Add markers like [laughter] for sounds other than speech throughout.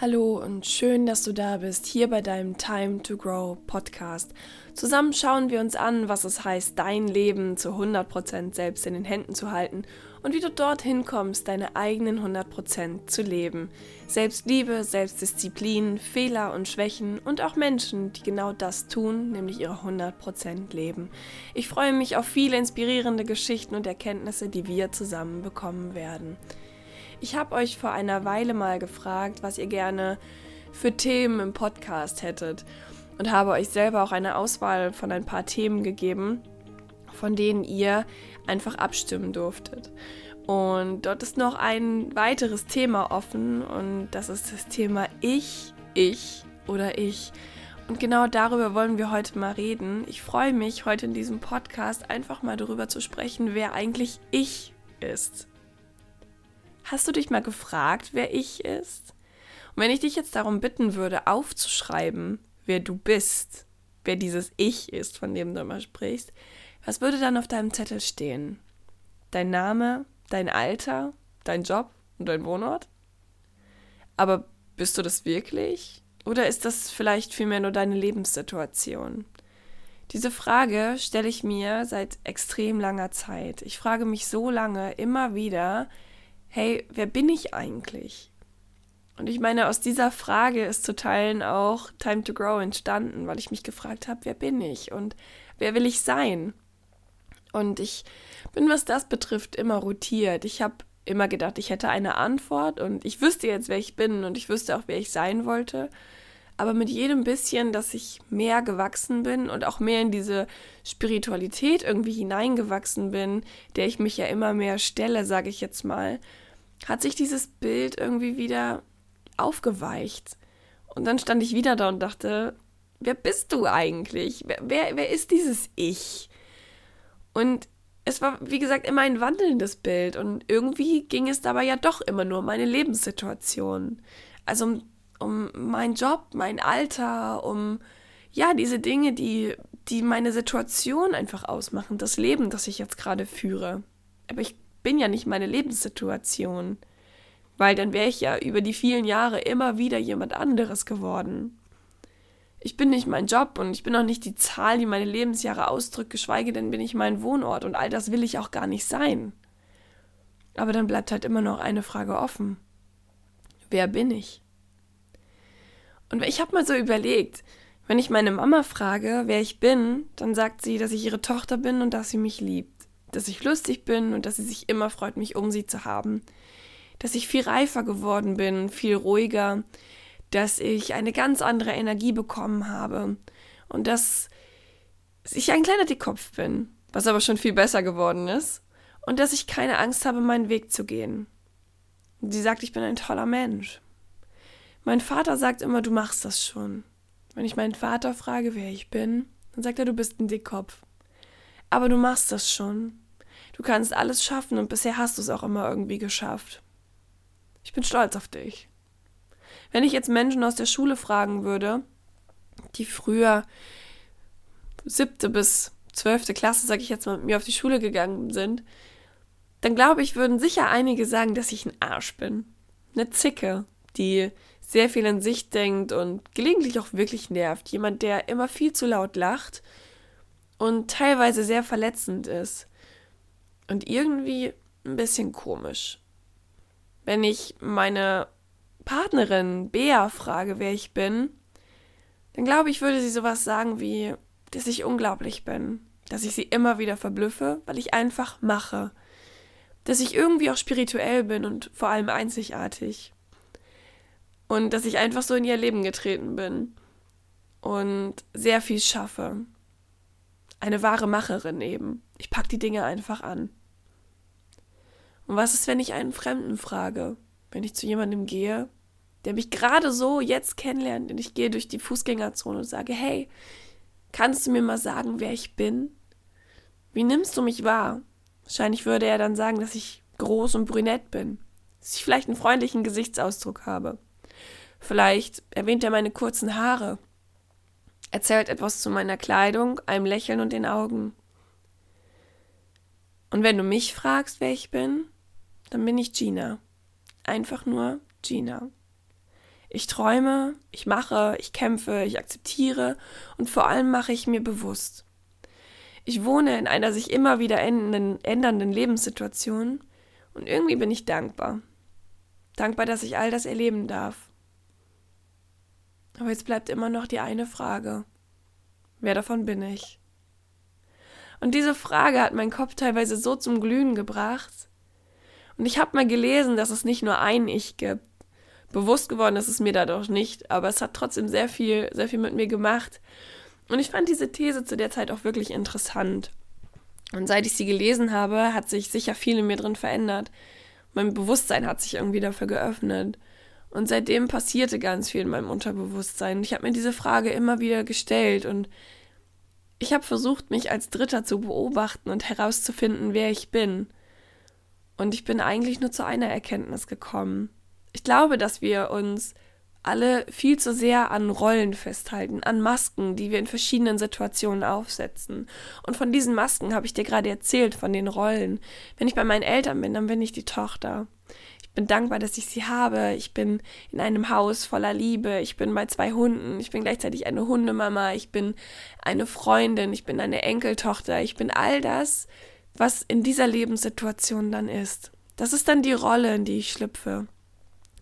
Hallo und schön, dass du da bist, hier bei deinem Time to Grow Podcast. Zusammen schauen wir uns an, was es heißt, dein Leben zu 100% selbst in den Händen zu halten und wie du dorthin kommst, deine eigenen 100% zu leben. Selbstliebe, Selbstdisziplin, Fehler und Schwächen und auch Menschen, die genau das tun, nämlich ihre 100% leben. Ich freue mich auf viele inspirierende Geschichten und Erkenntnisse, die wir zusammen bekommen werden. Ich habe euch vor einer Weile mal gefragt, was ihr gerne für Themen im Podcast hättet und habe euch selber auch eine Auswahl von ein paar Themen gegeben, von denen ihr einfach abstimmen durftet. Und dort ist noch ein weiteres Thema offen und das ist das Thema Ich, Ich oder Ich. Und genau darüber wollen wir heute mal reden. Ich freue mich, heute in diesem Podcast einfach mal darüber zu sprechen, wer eigentlich ich ist. Hast du dich mal gefragt, wer ich ist? Und wenn ich dich jetzt darum bitten würde, aufzuschreiben, wer du bist, wer dieses Ich ist, von dem du immer sprichst, was würde dann auf deinem Zettel stehen? Dein Name, dein Alter, dein Job und dein Wohnort? Aber bist du das wirklich? Oder ist das vielleicht vielmehr nur deine Lebenssituation? Diese Frage stelle ich mir seit extrem langer Zeit. Ich frage mich so lange immer wieder, hey, wer bin ich eigentlich? Und ich meine, aus dieser Frage ist zu Teilen auch Time to Grow entstanden, weil ich mich gefragt habe, wer bin ich und wer will ich sein? Und ich bin, was das betrifft, immer rotiert. Ich habe immer gedacht, ich hätte eine Antwort und ich wüsste jetzt, wer ich bin und ich wüsste auch, wer ich sein wollte. Aber mit jedem bisschen, dass ich mehr gewachsen bin und auch mehr in diese Spiritualität irgendwie hineingewachsen bin, der ich mich ja immer mehr stelle, sage ich jetzt mal, hat sich dieses Bild irgendwie wieder aufgeweicht. Und dann stand ich wieder da und dachte, wer bist du eigentlich? Wer, wer, wer ist dieses Ich? Und es war, wie gesagt, immer ein wandelndes Bild. Und irgendwie ging es dabei ja doch immer nur um meine Lebenssituation. Also um, um meinen Job, mein Alter, um ja, diese Dinge, die, die meine Situation einfach ausmachen, das Leben, das ich jetzt gerade führe. Aber ich bin ja nicht meine Lebenssituation. Weil dann wäre ich ja über die vielen Jahre immer wieder jemand anderes geworden. Ich bin nicht mein Job und ich bin auch nicht die Zahl, die meine Lebensjahre ausdrückt, geschweige denn bin ich mein Wohnort und all das will ich auch gar nicht sein. Aber dann bleibt halt immer noch eine Frage offen. Wer bin ich? Und ich habe mal so überlegt, wenn ich meine Mama frage, wer ich bin, dann sagt sie, dass ich ihre Tochter bin und dass sie mich liebt dass ich lustig bin und dass sie sich immer freut, mich um sie zu haben, dass ich viel reifer geworden bin, viel ruhiger, dass ich eine ganz andere Energie bekommen habe und dass ich ein kleiner Dickkopf bin, was aber schon viel besser geworden ist und dass ich keine Angst habe, meinen Weg zu gehen. Sie sagt, ich bin ein toller Mensch. Mein Vater sagt immer, du machst das schon. Wenn ich meinen Vater frage, wer ich bin, dann sagt er, du bist ein Dickkopf. Aber du machst das schon. Du kannst alles schaffen und bisher hast du es auch immer irgendwie geschafft. Ich bin stolz auf dich. Wenn ich jetzt Menschen aus der Schule fragen würde, die früher siebte bis zwölfte Klasse, sag ich jetzt mal, mit mir auf die Schule gegangen sind, dann glaube ich, würden sicher einige sagen, dass ich ein Arsch bin. Eine Zicke, die sehr viel in sich denkt und gelegentlich auch wirklich nervt. Jemand, der immer viel zu laut lacht und teilweise sehr verletzend ist und irgendwie ein bisschen komisch. Wenn ich meine Partnerin Bea frage, wer ich bin, dann glaube ich, würde sie sowas sagen wie, dass ich unglaublich bin, dass ich sie immer wieder verblüffe, weil ich einfach mache, dass ich irgendwie auch spirituell bin und vor allem einzigartig und dass ich einfach so in ihr Leben getreten bin und sehr viel schaffe. Eine wahre Macherin eben. Ich packe die Dinge einfach an. Und was ist, wenn ich einen Fremden frage? Wenn ich zu jemandem gehe, der mich gerade so jetzt kennenlernt und ich gehe durch die Fußgängerzone und sage, hey, kannst du mir mal sagen, wer ich bin? Wie nimmst du mich wahr? Wahrscheinlich würde er dann sagen, dass ich groß und brünett bin, dass ich vielleicht einen freundlichen Gesichtsausdruck habe. Vielleicht erwähnt er meine kurzen Haare, erzählt etwas zu meiner Kleidung, einem Lächeln und den Augen. Und wenn du mich fragst, wer ich bin, dann bin ich Gina. Einfach nur Gina. Ich träume, ich mache, ich kämpfe, ich akzeptiere und vor allem mache ich mir bewusst. Ich wohne in einer sich immer wieder ändernden Lebenssituation und irgendwie bin ich dankbar. Dankbar, dass ich all das erleben darf. Aber jetzt bleibt immer noch die eine Frage. Wer davon bin ich? Und diese Frage hat meinen Kopf teilweise so zum Glühen gebracht. Und ich habe mal gelesen, dass es nicht nur ein Ich gibt. Bewusst geworden ist es mir dadurch nicht, aber es hat trotzdem sehr viel, sehr viel mit mir gemacht. Und ich fand diese These zu der Zeit auch wirklich interessant. Und seit ich sie gelesen habe, hat sich sicher viel in mir drin verändert. Mein Bewusstsein hat sich irgendwie dafür geöffnet. Und seitdem passierte ganz viel in meinem Unterbewusstsein. Ich habe mir diese Frage immer wieder gestellt und ich habe versucht, mich als Dritter zu beobachten und herauszufinden, wer ich bin. Und ich bin eigentlich nur zu einer Erkenntnis gekommen. Ich glaube, dass wir uns alle viel zu sehr an Rollen festhalten, an Masken, die wir in verschiedenen Situationen aufsetzen. Und von diesen Masken habe ich dir gerade erzählt, von den Rollen. Wenn ich bei meinen Eltern bin, dann bin ich die Tochter. Bin dankbar, dass ich sie habe. Ich bin in einem Haus voller Liebe. Ich bin bei zwei Hunden. Ich bin gleichzeitig eine Hundemama. Ich bin eine Freundin. Ich bin eine Enkeltochter. Ich bin all das, was in dieser Lebenssituation dann ist. Das ist dann die Rolle, in die ich schlüpfe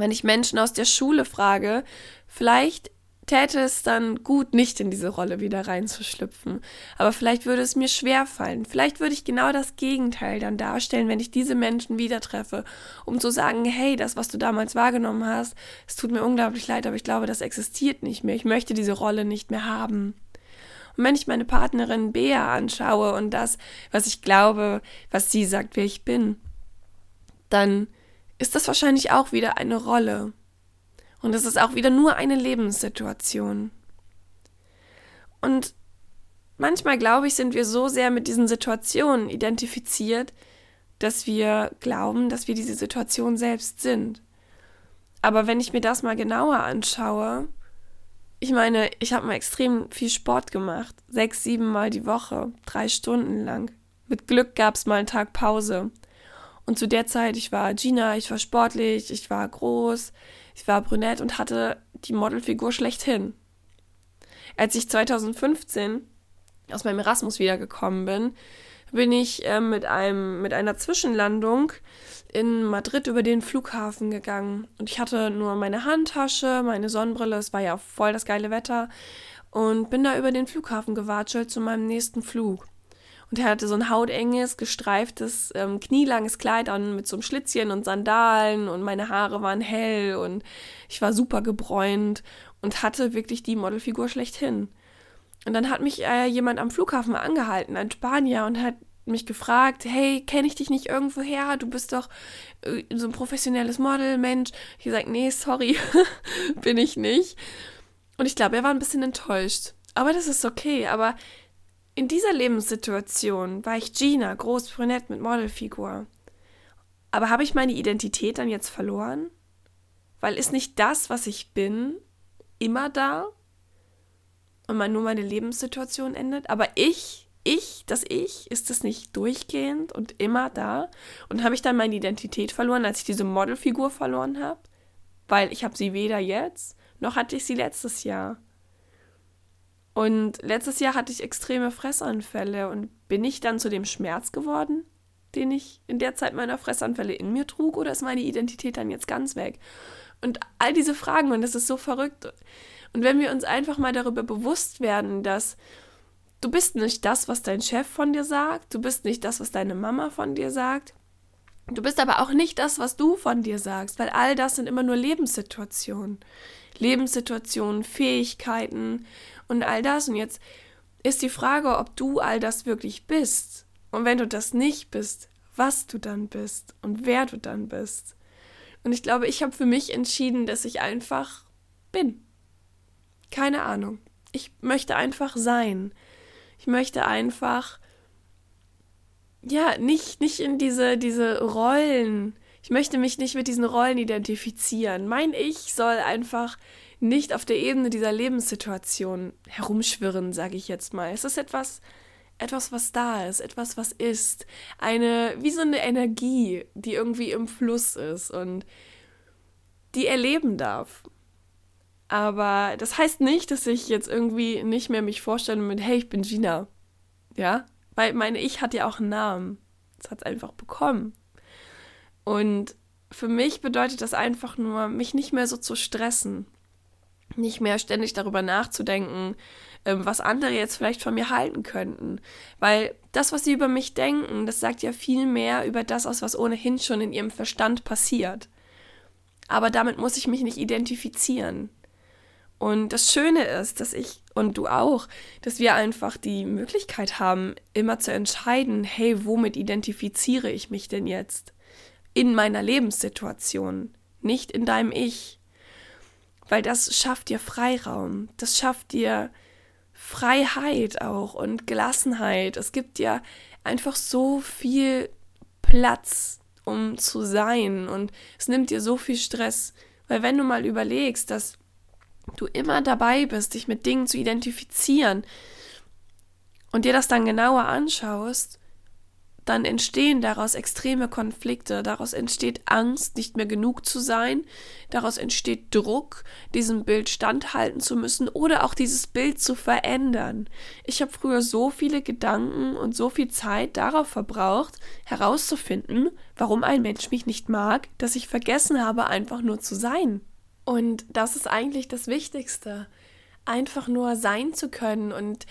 wenn ich Menschen aus der Schule frage, vielleicht täte es dann gut, nicht in diese Rolle wieder reinzuschlüpfen. Aber vielleicht würde es mir schwer fallen. Vielleicht würde ich genau das Gegenteil dann darstellen, wenn ich diese Menschen wieder treffe, um zu sagen, hey, das, was du damals wahrgenommen hast, es tut mir unglaublich leid, aber ich glaube, das existiert nicht mehr. Ich möchte diese Rolle nicht mehr haben. Und wenn ich meine Partnerin Bea anschaue und das, was ich glaube, was sie sagt, wer ich bin, dann ist das wahrscheinlich auch wieder eine Rolle. Und es ist auch wieder nur eine Lebenssituation. Und manchmal, glaube ich, sind wir so sehr mit diesen Situationen identifiziert, dass wir glauben, dass wir diese Situation selbst sind. Aber wenn ich mir das mal genauer anschaue, ich meine, ich habe mal extrem viel Sport gemacht. Sechs, sieben Mal die Woche, drei Stunden lang. Mit Glück gab es mal einen Tag Pause. Und zu der Zeit, ich war Gina, ich war sportlich, ich war groß, ich war brünett und hatte die Modelfigur schlechthin. Als ich 2015 aus meinem Erasmus wiedergekommen bin, bin ich äh, mit, einem, mit einer Zwischenlandung in Madrid über den Flughafen gegangen. Und ich hatte nur meine Handtasche, meine Sonnenbrille, es war ja voll das geile Wetter, und bin da über den Flughafen gewatschelt zu meinem nächsten Flug. Und er hatte so ein hautenges, gestreiftes, ähm, knielanges Kleid an mit so einem Schlitzchen und Sandalen und meine Haare waren hell und ich war super gebräunt und hatte wirklich die Modelfigur schlechthin. Und dann hat mich äh, jemand am Flughafen angehalten, ein Spanier, und hat mich gefragt, hey, kenne ich dich nicht irgendwo her? Du bist doch äh, so ein professionelles Model, Mensch. Ich gesagt, nee, sorry, [laughs] bin ich nicht. Und ich glaube, er war ein bisschen enttäuscht. Aber das ist okay. Aber in dieser Lebenssituation war ich Gina, groß, brünett mit Modelfigur. Aber habe ich meine Identität dann jetzt verloren? Weil ist nicht das, was ich bin, immer da? Und man nur meine Lebenssituation endet? Aber ich, ich, das Ich, ist es nicht durchgehend und immer da? Und habe ich dann meine Identität verloren, als ich diese Modelfigur verloren habe? Weil ich habe sie weder jetzt, noch hatte ich sie letztes Jahr. Und letztes Jahr hatte ich extreme Fressanfälle und bin ich dann zu dem Schmerz geworden, den ich in der Zeit meiner Fressanfälle in mir trug, oder ist meine Identität dann jetzt ganz weg? Und all diese Fragen, und das ist so verrückt. Und wenn wir uns einfach mal darüber bewusst werden, dass du bist nicht das, was dein Chef von dir sagt, du bist nicht das, was deine Mama von dir sagt, du bist aber auch nicht das, was du von dir sagst, weil all das sind immer nur Lebenssituationen. Lebenssituationen, Fähigkeiten und all das. Und jetzt ist die Frage, ob du all das wirklich bist. Und wenn du das nicht bist, was du dann bist und wer du dann bist. Und ich glaube, ich habe für mich entschieden, dass ich einfach bin. Keine Ahnung. Ich möchte einfach sein. Ich möchte einfach ja, nicht, nicht in diese, diese Rollen. Ich möchte mich nicht mit diesen Rollen identifizieren. Mein Ich soll einfach nicht auf der Ebene dieser Lebenssituation herumschwirren, sage ich jetzt mal. Es ist etwas, etwas, was da ist, etwas, was ist. Eine, wie so eine Energie, die irgendwie im Fluss ist und die erleben darf. Aber das heißt nicht, dass ich jetzt irgendwie nicht mehr mich vorstelle mit, hey, ich bin Gina. Ja? Weil meine Ich hat ja auch einen Namen. Das hat es einfach bekommen. Und für mich bedeutet das einfach nur, mich nicht mehr so zu stressen. Nicht mehr ständig darüber nachzudenken, ähm, was andere jetzt vielleicht von mir halten könnten. Weil das, was sie über mich denken, das sagt ja viel mehr über das aus, was ohnehin schon in ihrem Verstand passiert. Aber damit muss ich mich nicht identifizieren. Und das Schöne ist, dass ich und du auch, dass wir einfach die Möglichkeit haben, immer zu entscheiden, hey, womit identifiziere ich mich denn jetzt? In meiner Lebenssituation, nicht in deinem Ich. Weil das schafft dir Freiraum, das schafft dir Freiheit auch und Gelassenheit. Es gibt dir einfach so viel Platz, um zu sein und es nimmt dir so viel Stress. Weil wenn du mal überlegst, dass du immer dabei bist, dich mit Dingen zu identifizieren und dir das dann genauer anschaust, dann entstehen daraus extreme Konflikte, daraus entsteht Angst, nicht mehr genug zu sein, daraus entsteht Druck, diesem Bild standhalten zu müssen oder auch dieses Bild zu verändern. Ich habe früher so viele Gedanken und so viel Zeit darauf verbraucht, herauszufinden, warum ein Mensch mich nicht mag, dass ich vergessen habe, einfach nur zu sein. Und das ist eigentlich das Wichtigste. Einfach nur sein zu können und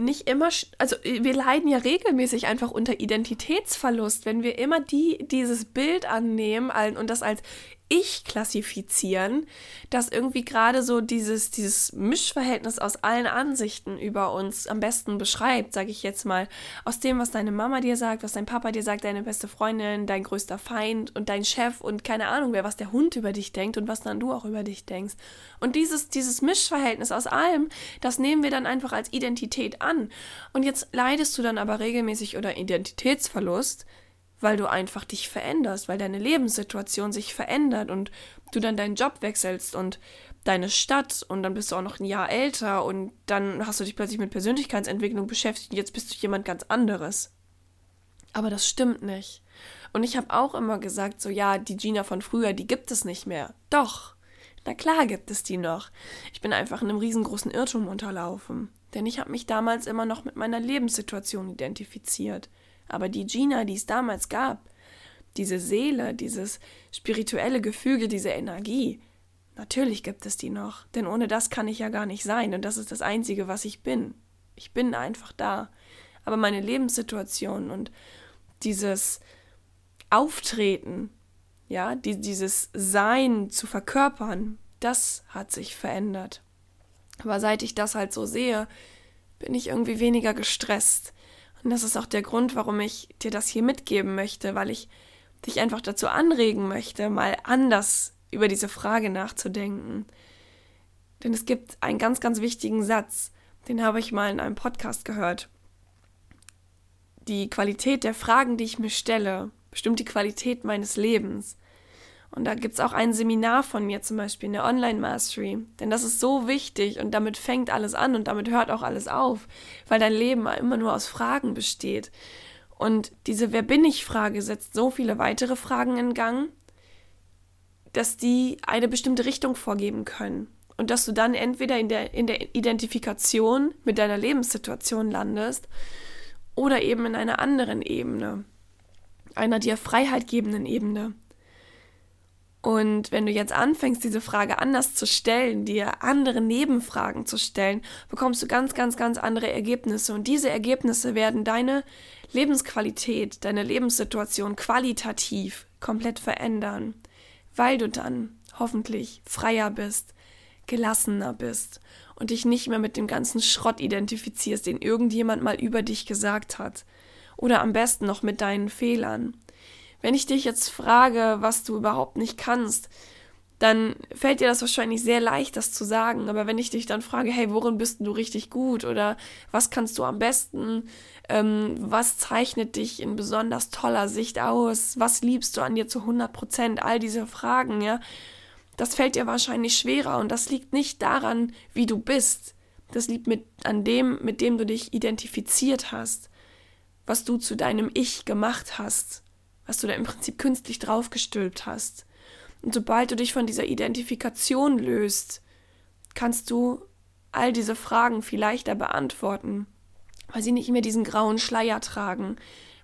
nicht immer, also wir leiden ja regelmäßig einfach unter Identitätsverlust, wenn wir immer die, dieses Bild annehmen und das als ich klassifizieren, das irgendwie gerade so dieses, dieses Mischverhältnis aus allen Ansichten über uns am besten beschreibt, sage ich jetzt mal. Aus dem, was deine Mama dir sagt, was dein Papa dir sagt, deine beste Freundin, dein größter Feind und dein Chef und keine Ahnung wer, was der Hund über dich denkt und was dann du auch über dich denkst. Und dieses, dieses Mischverhältnis aus allem, das nehmen wir dann einfach als Identität an. Und jetzt leidest du dann aber regelmäßig unter Identitätsverlust, weil du einfach dich veränderst, weil deine Lebenssituation sich verändert und du dann deinen Job wechselst und deine Stadt und dann bist du auch noch ein Jahr älter und dann hast du dich plötzlich mit Persönlichkeitsentwicklung beschäftigt und jetzt bist du jemand ganz anderes. Aber das stimmt nicht. Und ich habe auch immer gesagt, so ja, die Gina von früher, die gibt es nicht mehr. Doch. Na klar gibt es die noch. Ich bin einfach in einem riesengroßen Irrtum unterlaufen. Denn ich habe mich damals immer noch mit meiner Lebenssituation identifiziert. Aber die Gina, die es damals gab, diese Seele, dieses spirituelle Gefüge, diese Energie, natürlich gibt es die noch. Denn ohne das kann ich ja gar nicht sein. Und das ist das Einzige, was ich bin. Ich bin einfach da. Aber meine Lebenssituation und dieses Auftreten, ja, die, dieses Sein zu verkörpern, das hat sich verändert. Aber seit ich das halt so sehe, bin ich irgendwie weniger gestresst. Und das ist auch der Grund, warum ich dir das hier mitgeben möchte, weil ich dich einfach dazu anregen möchte, mal anders über diese Frage nachzudenken. Denn es gibt einen ganz, ganz wichtigen Satz, den habe ich mal in einem Podcast gehört. Die Qualität der Fragen, die ich mir stelle, bestimmt die Qualität meines Lebens. Und da gibt es auch ein Seminar von mir zum Beispiel in der Online Mastery. Denn das ist so wichtig und damit fängt alles an und damit hört auch alles auf, weil dein Leben immer nur aus Fragen besteht. Und diese Wer bin ich Frage setzt so viele weitere Fragen in Gang, dass die eine bestimmte Richtung vorgeben können. Und dass du dann entweder in der, in der Identifikation mit deiner Lebenssituation landest oder eben in einer anderen Ebene, einer dir Freiheit gebenden Ebene. Und wenn du jetzt anfängst, diese Frage anders zu stellen, dir andere Nebenfragen zu stellen, bekommst du ganz, ganz, ganz andere Ergebnisse. Und diese Ergebnisse werden deine Lebensqualität, deine Lebenssituation qualitativ komplett verändern, weil du dann hoffentlich freier bist, gelassener bist und dich nicht mehr mit dem ganzen Schrott identifizierst, den irgendjemand mal über dich gesagt hat. Oder am besten noch mit deinen Fehlern. Wenn ich dich jetzt frage, was du überhaupt nicht kannst, dann fällt dir das wahrscheinlich sehr leicht, das zu sagen. Aber wenn ich dich dann frage, hey, worin bist du richtig gut oder was kannst du am besten, ähm, was zeichnet dich in besonders toller Sicht aus, was liebst du an dir zu 100 Prozent, all diese Fragen, ja, das fällt dir wahrscheinlich schwerer. Und das liegt nicht daran, wie du bist. Das liegt mit, an dem, mit dem du dich identifiziert hast, was du zu deinem Ich gemacht hast was du da im Prinzip künstlich draufgestülpt hast. Und sobald du dich von dieser Identifikation löst, kannst du all diese Fragen viel leichter beantworten, weil sie nicht mehr diesen grauen Schleier tragen,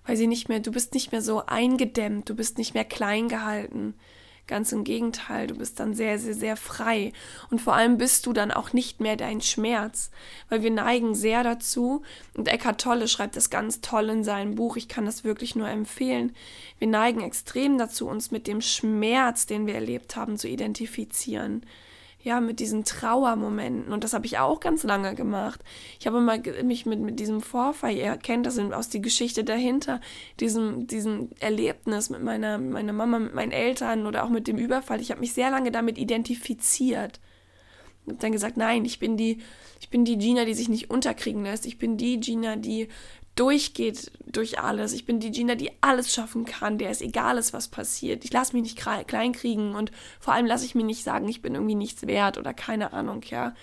weil sie nicht mehr, du bist nicht mehr so eingedämmt, du bist nicht mehr klein gehalten. Ganz im Gegenteil, du bist dann sehr, sehr, sehr frei. Und vor allem bist du dann auch nicht mehr dein Schmerz, weil wir neigen sehr dazu, und Eckhart Tolle schreibt das ganz toll in seinem Buch, ich kann das wirklich nur empfehlen, wir neigen extrem dazu, uns mit dem Schmerz, den wir erlebt haben, zu identifizieren ja, mit diesen Trauermomenten. Und das habe ich auch ganz lange gemacht. Ich habe immer mich mit, mit diesem Vorfall, ihr kennt das aus die Geschichte dahinter, diesem, diesem Erlebnis mit meiner, meiner Mama, mit meinen Eltern oder auch mit dem Überfall. Ich habe mich sehr lange damit identifiziert. Ich habe dann gesagt, nein, ich bin die, ich bin die Gina, die sich nicht unterkriegen lässt. Ich bin die Gina, die durchgeht durch alles. Ich bin die Gina, die alles schaffen kann, der es egal ist, was passiert. Ich lasse mich nicht kleinkriegen und vor allem lasse ich mir nicht sagen, ich bin irgendwie nichts wert oder keine Ahnung, ja.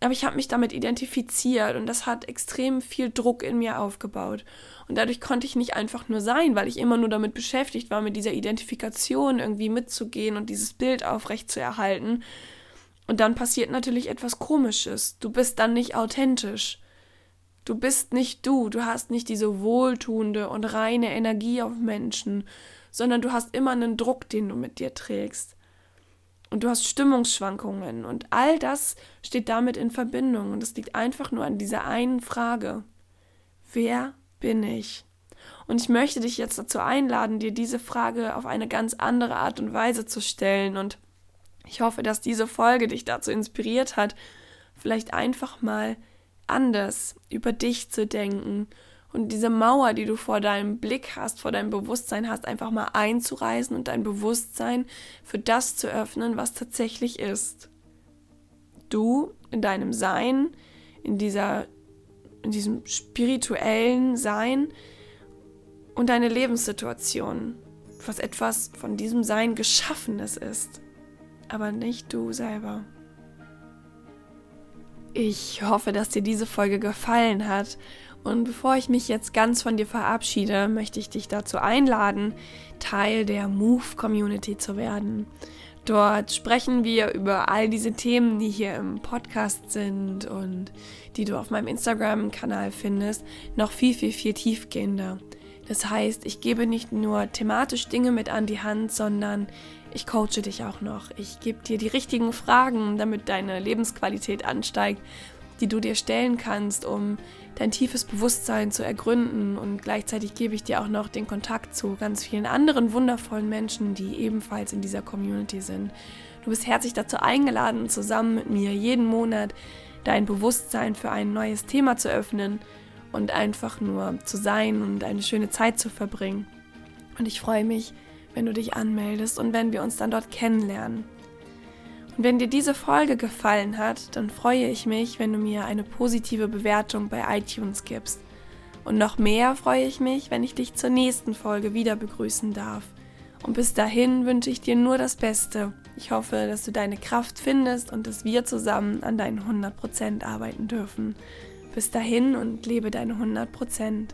Aber ich habe mich damit identifiziert und das hat extrem viel Druck in mir aufgebaut. Und dadurch konnte ich nicht einfach nur sein, weil ich immer nur damit beschäftigt war, mit dieser Identifikation irgendwie mitzugehen und dieses Bild aufrecht zu erhalten. Und dann passiert natürlich etwas Komisches. Du bist dann nicht authentisch. Du bist nicht du, du hast nicht diese wohltuende und reine Energie auf Menschen, sondern du hast immer einen Druck, den du mit dir trägst. Und du hast Stimmungsschwankungen und all das steht damit in Verbindung und es liegt einfach nur an dieser einen Frage. Wer bin ich? Und ich möchte dich jetzt dazu einladen, dir diese Frage auf eine ganz andere Art und Weise zu stellen und ich hoffe, dass diese Folge dich dazu inspiriert hat, vielleicht einfach mal anders über dich zu denken und diese Mauer, die du vor deinem Blick hast, vor deinem Bewusstsein hast, einfach mal einzureißen und dein Bewusstsein für das zu öffnen, was tatsächlich ist. Du in deinem Sein, in dieser in diesem spirituellen Sein und deine Lebenssituation, was etwas von diesem Sein geschaffenes ist, aber nicht du selber. Ich hoffe, dass dir diese Folge gefallen hat. Und bevor ich mich jetzt ganz von dir verabschiede, möchte ich dich dazu einladen, Teil der Move Community zu werden. Dort sprechen wir über all diese Themen, die hier im Podcast sind und die du auf meinem Instagram-Kanal findest, noch viel, viel, viel tiefgehender. Das heißt, ich gebe nicht nur thematisch Dinge mit an die Hand, sondern ich coache dich auch noch. Ich gebe dir die richtigen Fragen, damit deine Lebensqualität ansteigt, die du dir stellen kannst, um dein tiefes Bewusstsein zu ergründen. Und gleichzeitig gebe ich dir auch noch den Kontakt zu ganz vielen anderen wundervollen Menschen, die ebenfalls in dieser Community sind. Du bist herzlich dazu eingeladen, zusammen mit mir jeden Monat dein Bewusstsein für ein neues Thema zu öffnen und einfach nur zu sein und eine schöne Zeit zu verbringen. Und ich freue mich, wenn du dich anmeldest und wenn wir uns dann dort kennenlernen. Und wenn dir diese Folge gefallen hat, dann freue ich mich, wenn du mir eine positive Bewertung bei iTunes gibst. Und noch mehr freue ich mich, wenn ich dich zur nächsten Folge wieder begrüßen darf. Und bis dahin wünsche ich dir nur das Beste. Ich hoffe, dass du deine Kraft findest und dass wir zusammen an deinen 100% arbeiten dürfen. Bis dahin und lebe deine 100%.